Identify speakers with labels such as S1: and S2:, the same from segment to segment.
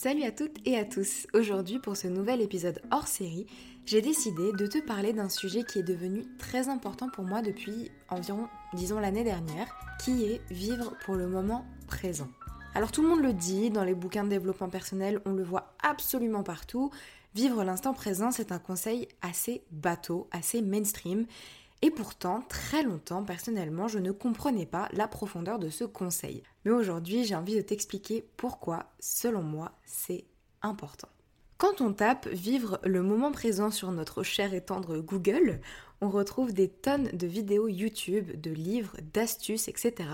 S1: Salut à toutes et à tous. Aujourd'hui, pour ce nouvel épisode hors série, j'ai décidé de te parler d'un sujet qui est devenu très important pour moi depuis environ, disons, l'année dernière, qui est vivre pour le moment présent. Alors tout le monde le dit, dans les bouquins de développement personnel, on le voit absolument partout. Vivre l'instant présent, c'est un conseil assez bateau, assez mainstream. Et pourtant, très longtemps, personnellement, je ne comprenais pas la profondeur de ce conseil. Mais aujourd'hui, j'ai envie de t'expliquer pourquoi, selon moi, c'est important. Quand on tape Vivre le moment présent sur notre cher et tendre Google, on retrouve des tonnes de vidéos YouTube, de livres, d'astuces, etc.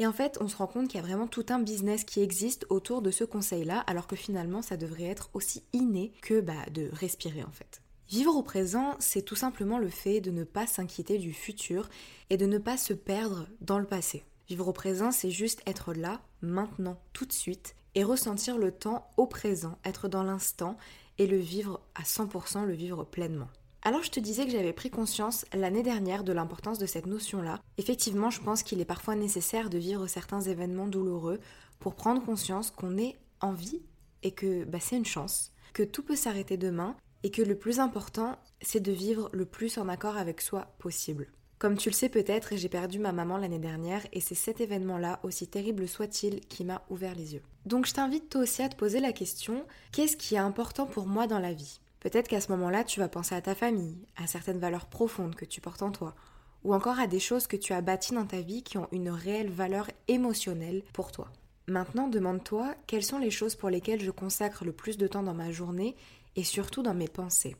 S1: Et en fait, on se rend compte qu'il y a vraiment tout un business qui existe autour de ce conseil-là, alors que finalement, ça devrait être aussi inné que bah, de respirer en fait. Vivre au présent, c'est tout simplement le fait de ne pas s'inquiéter du futur et de ne pas se perdre dans le passé. Vivre au présent, c'est juste être là, maintenant, tout de suite, et ressentir le temps au présent, être dans l'instant et le vivre à 100%, le vivre pleinement. Alors je te disais que j'avais pris conscience l'année dernière de l'importance de cette notion-là. Effectivement, je pense qu'il est parfois nécessaire de vivre certains événements douloureux pour prendre conscience qu'on est en vie et que bah, c'est une chance, que tout peut s'arrêter demain et que le plus important, c'est de vivre le plus en accord avec soi possible. Comme tu le sais peut-être, j'ai perdu ma maman l'année dernière et c'est cet événement-là, aussi terrible soit-il, qui m'a ouvert les yeux. Donc je t'invite toi aussi à te poser la question, qu'est-ce qui est important pour moi dans la vie? Peut-être qu'à ce moment-là, tu vas penser à ta famille, à certaines valeurs profondes que tu portes en toi, ou encore à des choses que tu as bâties dans ta vie qui ont une réelle valeur émotionnelle pour toi. Maintenant, demande-toi quelles sont les choses pour lesquelles je consacre le plus de temps dans ma journée et surtout dans mes pensées.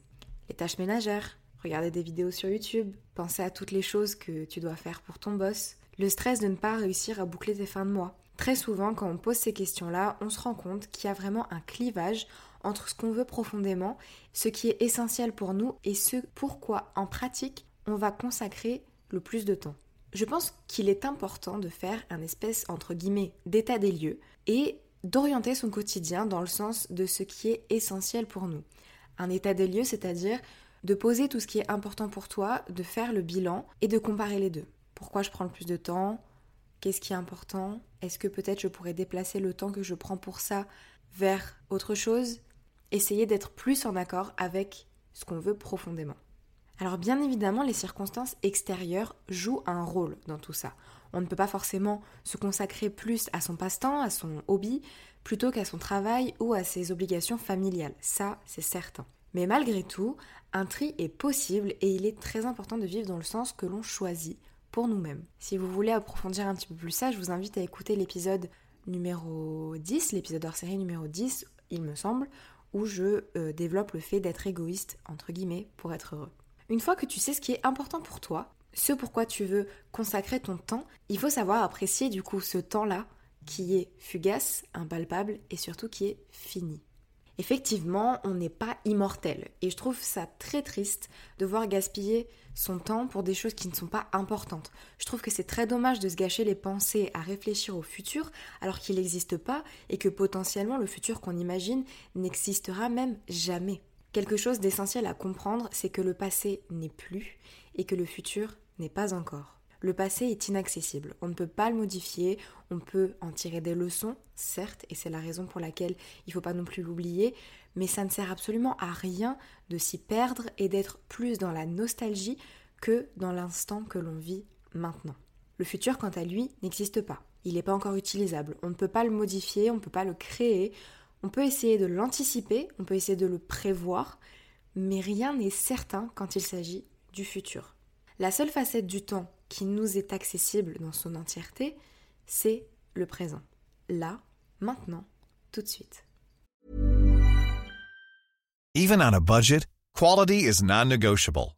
S1: Les tâches ménagères, regarder des vidéos sur YouTube, penser à toutes les choses que tu dois faire pour ton boss, le stress de ne pas réussir à boucler tes fins de mois. Très souvent, quand on pose ces questions-là, on se rend compte qu'il y a vraiment un clivage entre ce qu'on veut profondément, ce qui est essentiel pour nous et ce pourquoi en pratique on va consacrer le plus de temps. Je pense qu'il est important de faire un espèce entre guillemets d'état des lieux et d'orienter son quotidien dans le sens de ce qui est essentiel pour nous. Un état des lieux, c'est-à-dire de poser tout ce qui est important pour toi, de faire le bilan et de comparer les deux. Pourquoi je prends le plus de temps? Qu'est-ce qui est important? Est-ce que peut-être je pourrais déplacer le temps que je prends pour ça vers autre chose? Essayer d'être plus en accord avec ce qu'on veut profondément. Alors bien évidemment, les circonstances extérieures jouent un rôle dans tout ça. On ne peut pas forcément se consacrer plus à son passe-temps, à son hobby, plutôt qu'à son travail ou à ses obligations familiales. Ça, c'est certain. Mais malgré tout, un tri est possible et il est très important de vivre dans le sens que l'on choisit pour nous-mêmes. Si vous voulez approfondir un petit peu plus ça, je vous invite à écouter l'épisode numéro 10, l'épisode hors série numéro 10, il me semble, où je euh, développe le fait d'être égoïste, entre guillemets, pour être heureux. Une fois que tu sais ce qui est important pour toi, ce pourquoi tu veux consacrer ton temps, il faut savoir apprécier du coup ce temps-là qui est fugace, impalpable et surtout qui est fini. Effectivement, on n'est pas immortel et je trouve ça très triste de voir gaspiller son temps pour des choses qui ne sont pas importantes. Je trouve que c'est très dommage de se gâcher les pensées à réfléchir au futur alors qu'il n'existe pas et que potentiellement le futur qu'on imagine n'existera même jamais. Quelque chose d'essentiel à comprendre, c'est que le passé n'est plus et que le futur n'est pas encore. Le passé est inaccessible, on ne peut pas le modifier, on peut en tirer des leçons, certes, et c'est la raison pour laquelle il ne faut pas non plus l'oublier, mais ça ne sert absolument à rien de s'y perdre et d'être plus dans la nostalgie que dans l'instant que l'on vit maintenant. Le futur, quant à lui, n'existe pas. Il n'est pas encore utilisable. On ne peut pas le modifier, on ne peut pas le créer. On peut essayer de l'anticiper, on peut essayer de le prévoir, mais rien n'est certain quand il s'agit du futur. La seule facette du temps qui nous est accessible dans son entièreté, c'est le présent. Là, maintenant, tout de suite.
S2: Even on a budget, quality is non-negotiable.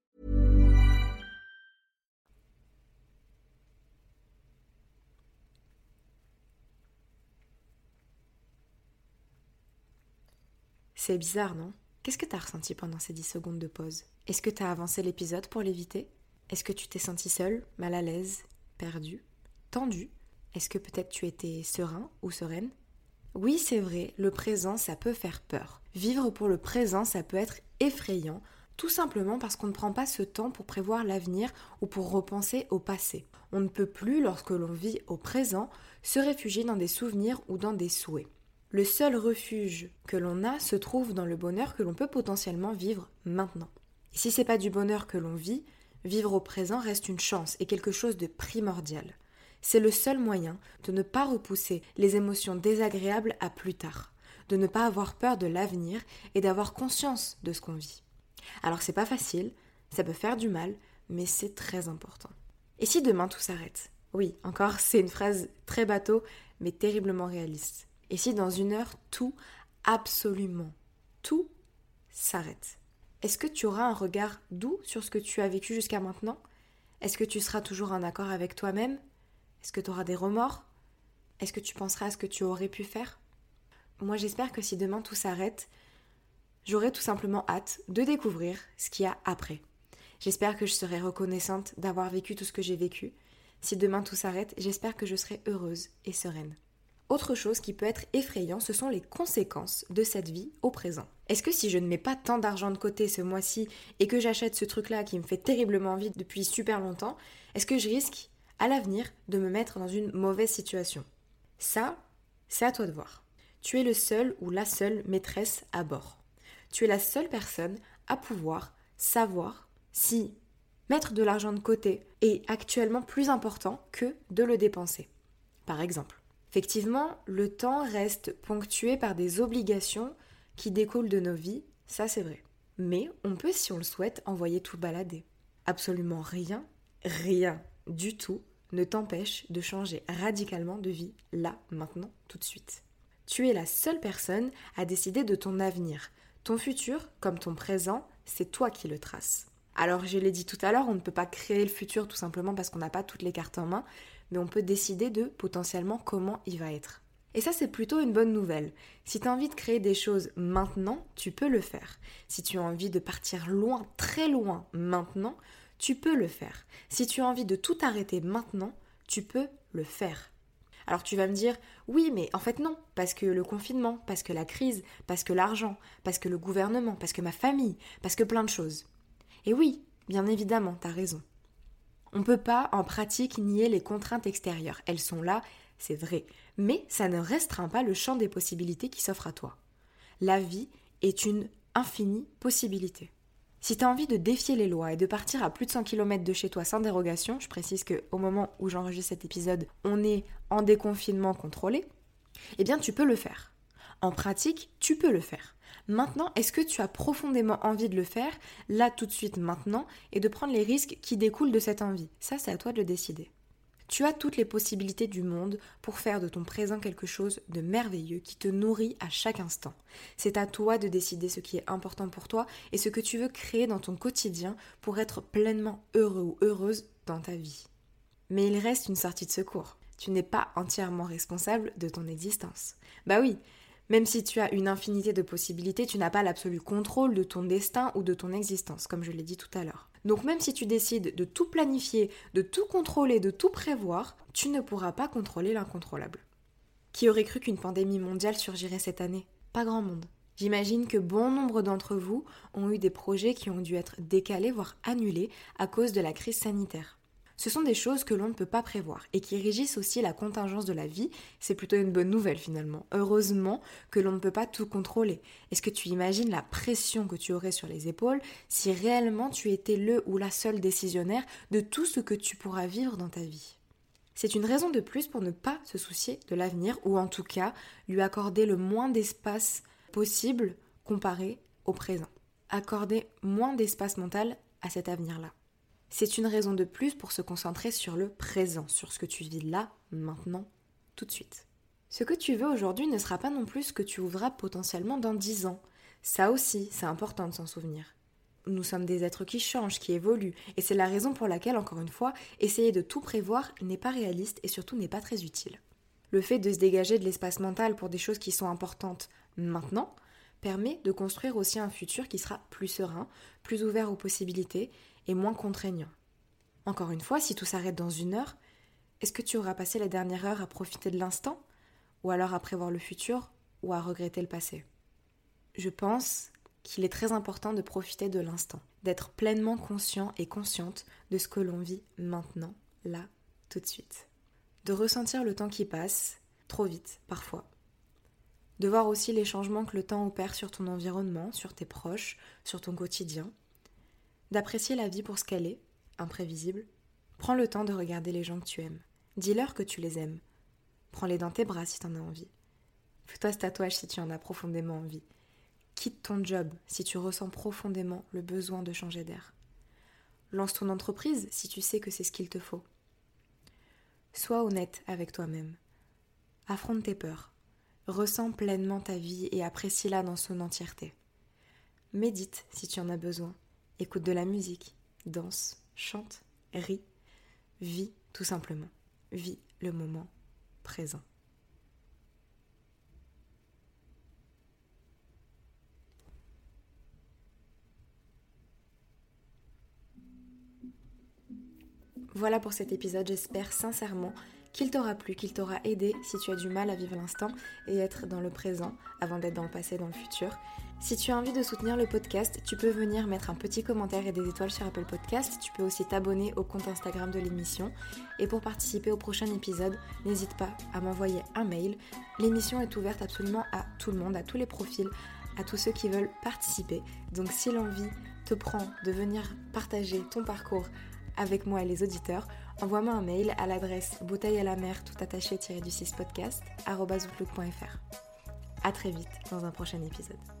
S1: C'est bizarre, non? Qu'est-ce que t'as ressenti pendant ces 10 secondes de pause? Est-ce que t'as avancé l'épisode pour l'éviter? Est-ce que tu t'es senti seul, mal à l'aise, perdu, tendu Est-ce que peut-être tu étais serein ou sereine? Oui, c'est vrai, le présent, ça peut faire peur. Vivre pour le présent, ça peut être effrayant, tout simplement parce qu'on ne prend pas ce temps pour prévoir l'avenir ou pour repenser au passé. On ne peut plus, lorsque l'on vit au présent, se réfugier dans des souvenirs ou dans des souhaits. Le seul refuge que l'on a se trouve dans le bonheur que l'on peut potentiellement vivre maintenant. Et si c'est pas du bonheur que l'on vit, vivre au présent reste une chance et quelque chose de primordial. C'est le seul moyen de ne pas repousser les émotions désagréables à plus tard, de ne pas avoir peur de l'avenir et d'avoir conscience de ce qu'on vit. Alors c'est pas facile, ça peut faire du mal, mais c'est très important. Et si demain tout s'arrête? Oui, encore, c'est une phrase très bateau, mais terriblement réaliste. Et si dans une heure, tout, absolument tout, s'arrête? Est-ce que tu auras un regard doux sur ce que tu as vécu jusqu'à maintenant? Est-ce que tu seras toujours en accord avec toi-même? Est-ce que tu auras des remords? Est-ce que tu penseras à ce que tu aurais pu faire? Moi j'espère que si demain tout s'arrête, j'aurai tout simplement hâte de découvrir ce qu'il y a après. J'espère que je serai reconnaissante d'avoir vécu tout ce que j'ai vécu. Si demain tout s'arrête, j'espère que je serai heureuse et sereine. Autre chose qui peut être effrayant, ce sont les conséquences de cette vie au présent. Est-ce que si je ne mets pas tant d'argent de côté ce mois-ci et que j'achète ce truc-là qui me fait terriblement envie depuis super longtemps, est-ce que je risque à l'avenir de me mettre dans une mauvaise situation? Ça, c'est à toi de voir. Tu es le seul ou la seule maîtresse à bord. Tu es la seule personne à pouvoir savoir si mettre de l'argent de côté est actuellement plus important que de le dépenser. Par exemple. Effectivement, le temps reste ponctué par des obligations qui découlent de nos vies, ça c'est vrai. Mais on peut, si on le souhaite, envoyer tout balader. Absolument rien, rien du tout ne t'empêche de changer radicalement de vie là, maintenant, tout de suite. Tu es la seule personne à décider de ton avenir. Ton futur, comme ton présent, c'est toi qui le traces. Alors je l'ai dit tout à l'heure, on ne peut pas créer le futur tout simplement parce qu'on n'a pas toutes les cartes en main, mais on peut décider de potentiellement comment il va être. Et ça, c'est plutôt une bonne nouvelle. Si tu as envie de créer des choses maintenant, tu peux le faire. Si tu as envie de partir loin, très loin, maintenant, tu peux le faire. Si tu as envie de tout arrêter maintenant, tu peux le faire. Alors tu vas me dire, oui, mais en fait non, parce que le confinement, parce que la crise, parce que l'argent, parce que le gouvernement, parce que ma famille, parce que plein de choses. Et oui, bien évidemment, t'as raison. On ne peut pas en pratique nier les contraintes extérieures. Elles sont là, c'est vrai. Mais ça ne restreint pas le champ des possibilités qui s'offrent à toi. La vie est une infinie possibilité. Si tu as envie de défier les lois et de partir à plus de 100 km de chez toi sans dérogation, je précise qu'au moment où j'enregistre cet épisode, on est en déconfinement contrôlé, eh bien tu peux le faire. En pratique, tu peux le faire. Maintenant, est-ce que tu as profondément envie de le faire, là tout de suite maintenant, et de prendre les risques qui découlent de cette envie? Ça, c'est à toi de le décider. Tu as toutes les possibilités du monde pour faire de ton présent quelque chose de merveilleux qui te nourrit à chaque instant. C'est à toi de décider ce qui est important pour toi et ce que tu veux créer dans ton quotidien pour être pleinement heureux ou heureuse dans ta vie. Mais il reste une sortie de secours. Tu n'es pas entièrement responsable de ton existence. Bah oui, même si tu as une infinité de possibilités, tu n'as pas l'absolu contrôle de ton destin ou de ton existence, comme je l'ai dit tout à l'heure. Donc même si tu décides de tout planifier, de tout contrôler, de tout prévoir, tu ne pourras pas contrôler l'incontrôlable. Qui aurait cru qu'une pandémie mondiale surgirait cette année? Pas grand monde. J'imagine que bon nombre d'entre vous ont eu des projets qui ont dû être décalés, voire annulés, à cause de la crise sanitaire. Ce sont des choses que l'on ne peut pas prévoir et qui régissent aussi la contingence de la vie. C'est plutôt une bonne nouvelle finalement. Heureusement que l'on ne peut pas tout contrôler. Est-ce que tu imagines la pression que tu aurais sur les épaules si réellement tu étais le ou la seule décisionnaire de tout ce que tu pourras vivre dans ta vie? C'est une raison de plus pour ne pas se soucier de l'avenir ou en tout cas lui accorder le moins d'espace possible comparé au présent. Accorder moins d'espace mental à cet avenir-là c'est une raison de plus pour se concentrer sur le présent, sur ce que tu vis là, maintenant, tout de suite. Ce que tu veux aujourd'hui ne sera pas non plus ce que tu ouvras potentiellement dans dix ans. Ça aussi, c'est important de s'en souvenir. Nous sommes des êtres qui changent, qui évoluent, et c'est la raison pour laquelle, encore une fois, essayer de tout prévoir n'est pas réaliste et surtout n'est pas très utile. Le fait de se dégager de l'espace mental pour des choses qui sont importantes maintenant permet de construire aussi un futur qui sera plus serein, plus ouvert aux possibilités et moins contraignant. Encore une fois, si tout s'arrête dans une heure, est-ce que tu auras passé la dernière heure à profiter de l'instant Ou alors à prévoir le futur Ou à regretter le passé? Je pense qu'il est très important de profiter de l'instant, d'être pleinement conscient et consciente de ce que l'on vit maintenant, là, tout de suite. De ressentir le temps qui passe, trop vite parfois. De voir aussi les changements que le temps opère sur ton environnement, sur tes proches, sur ton quotidien, d'apprécier la vie pour ce qu'elle est, imprévisible. Prends le temps de regarder les gens que tu aimes. Dis-leur que tu les aimes. Prends-les dans tes bras si tu en as envie. Fais-toi ce tatouage si tu en as profondément envie. Quitte ton job si tu ressens profondément le besoin de changer d'air. Lance ton entreprise si tu sais que c'est ce qu'il te faut. Sois honnête avec toi-même. Affronte tes peurs. Ressens pleinement ta vie et apprécie-la dans son entièreté. Médite si tu en as besoin. Écoute de la musique, danse, chante, rit, vis tout simplement. Vis le moment présent. Voilà pour cet épisode, j'espère sincèrement qu'il t'aura plu, qu'il t'aura aidé si tu as du mal à vivre l'instant et être dans le présent avant d'être dans le passé, dans le futur. Si tu as envie de soutenir le podcast, tu peux venir mettre un petit commentaire et des étoiles sur Apple Podcast. Tu peux aussi t'abonner au compte Instagram de l'émission. Et pour participer au prochain épisode, n'hésite pas à m'envoyer un mail. L'émission est ouverte absolument à tout le monde, à tous les profils, à tous ceux qui veulent participer. Donc si l'envie te prend de venir partager ton parcours avec moi et les auditeurs, envoie-moi un mail à l'adresse bouteille à la mer tout attaché du 6 podcast À très vite dans un prochain épisode.